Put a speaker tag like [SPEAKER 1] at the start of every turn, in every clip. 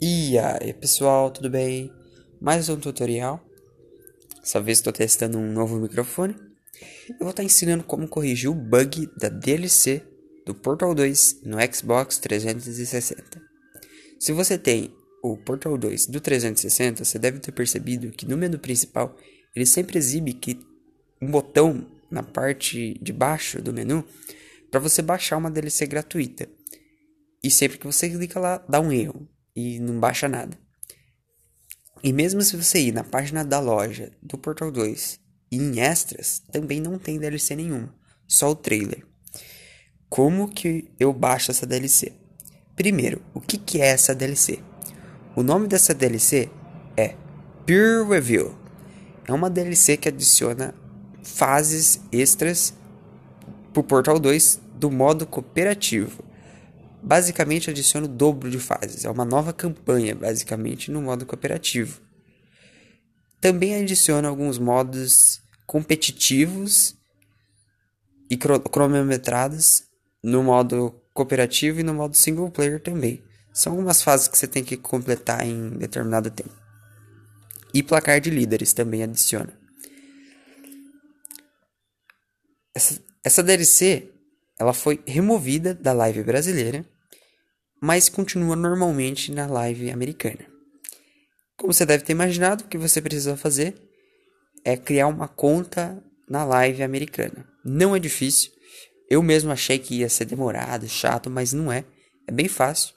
[SPEAKER 1] E aí pessoal, tudo bem? Mais um tutorial. Dessa vez estou testando um novo microfone. Eu vou estar ensinando como corrigir o bug da DLC do Portal 2 no Xbox 360. Se você tem o Portal 2 do 360, você deve ter percebido que no menu principal ele sempre exibe que um botão na parte de baixo do menu para você baixar uma DLC gratuita. E sempre que você clica lá, dá um erro e não baixa nada. E mesmo se você ir na página da loja do Portal 2 e em extras, também não tem DLC nenhuma, só o trailer. Como que eu baixo essa DLC? Primeiro, o que, que é essa DLC? O nome dessa DLC é Peer Review. É uma DLC que adiciona fases extras para o Portal 2 do modo cooperativo basicamente adiciona o dobro de fases. É uma nova campanha, basicamente, no modo cooperativo. Também adiciona alguns modos competitivos e cronometrados no modo cooperativo e no modo single player também. São algumas fases que você tem que completar em determinado tempo. E placar de líderes também adiciona. Essa, essa DLC ela foi removida da live brasileira, mas continua normalmente na live americana. Como você deve ter imaginado, o que você precisa fazer é criar uma conta na live americana. Não é difícil. Eu mesmo achei que ia ser demorado, chato, mas não é. É bem fácil.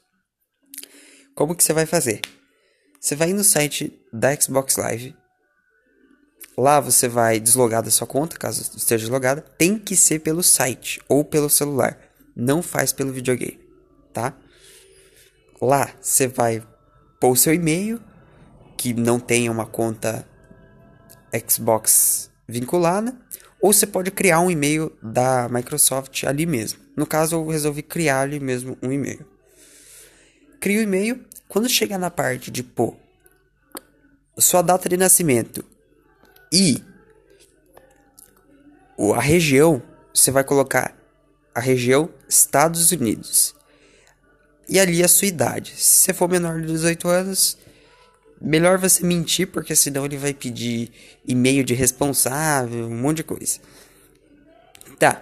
[SPEAKER 1] Como que você vai fazer? Você vai no site da Xbox Live, Lá você vai deslogar da sua conta, caso esteja deslogada. Tem que ser pelo site ou pelo celular. Não faz pelo videogame, tá? Lá você vai pôr o seu e-mail, que não tenha uma conta Xbox vinculada, ou você pode criar um e-mail da Microsoft ali mesmo. No caso, eu resolvi criar ali mesmo um e-mail. Cria o e-mail. Quando chegar na parte de pôr sua data de nascimento e a região, você vai colocar a região Estados Unidos. E ali a sua idade. Se você for menor de 18 anos, melhor você mentir, porque senão ele vai pedir e-mail de responsável, um monte de coisa. Tá.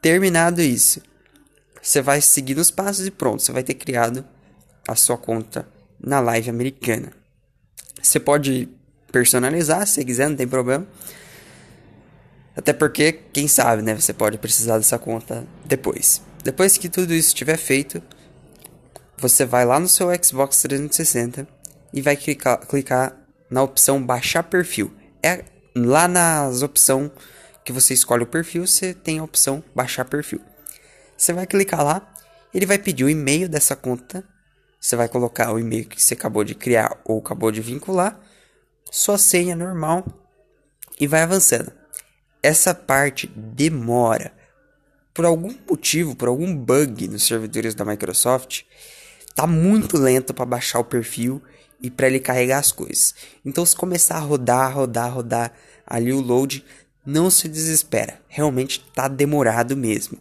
[SPEAKER 1] Terminado isso, você vai seguir os passos e pronto, você vai ter criado a sua conta na live americana. Você pode personalizar, se quiser, não tem problema. Até porque, quem sabe, né? Você pode precisar dessa conta depois. Depois que tudo isso estiver feito, você vai lá no seu Xbox 360 e vai clicar, clicar na opção baixar perfil. É lá nas opções que você escolhe o perfil, você tem a opção baixar perfil. Você vai clicar lá, ele vai pedir o e-mail dessa conta. Você vai colocar o e-mail que você acabou de criar ou acabou de vincular sua senha normal e vai avançando. Essa parte demora. Por algum motivo, por algum bug nos servidores da Microsoft, tá muito lento para baixar o perfil e para ele carregar as coisas. Então, se começar a rodar, rodar, rodar ali o load, não se desespera. Realmente tá demorado mesmo.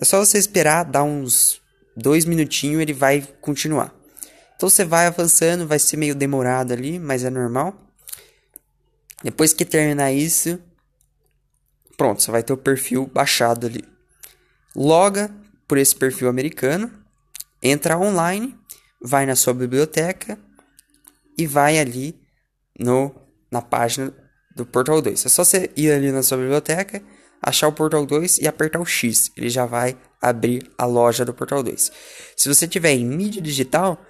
[SPEAKER 1] É só você esperar, dar uns dois minutinhos, ele vai continuar. Então você vai avançando, vai ser meio demorado ali, mas é normal. Depois que terminar isso, pronto, você vai ter o perfil baixado ali. Loga por esse perfil americano, entra online, vai na sua biblioteca e vai ali no na página do Portal 2. É só você ir ali na sua biblioteca, achar o Portal 2 e apertar o X. Ele já vai abrir a loja do Portal 2. Se você tiver em mídia digital,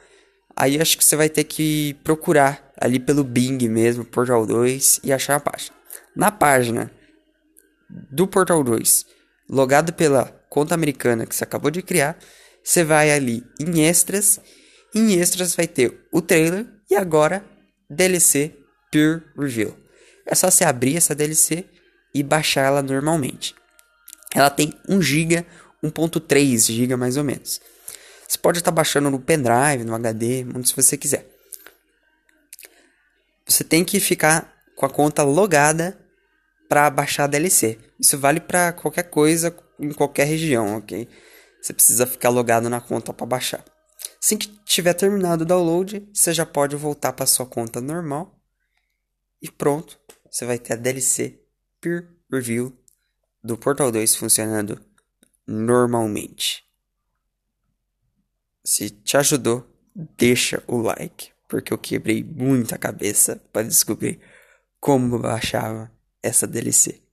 [SPEAKER 1] Aí acho que você vai ter que procurar ali pelo Bing mesmo, Portal 2, e achar a página. Na página do Portal 2, logado pela conta americana que você acabou de criar, você vai ali em extras. Em extras vai ter o trailer e agora DLC Pure Review. É só você abrir essa DLC e baixar ela normalmente. Ela tem 1 GB, 1.3 GB mais ou menos. Você pode estar baixando no pendrive, no HD, onde você quiser. Você tem que ficar com a conta logada para baixar a DLC. Isso vale para qualquer coisa em qualquer região, ok? Você precisa ficar logado na conta para baixar. Assim que tiver terminado o download, você já pode voltar para sua conta normal. E pronto, você vai ter a DLC Peer Review do Portal 2 funcionando normalmente. Se te ajudou, deixa o like, porque eu quebrei muita cabeça para descobrir como baixava essa DLC.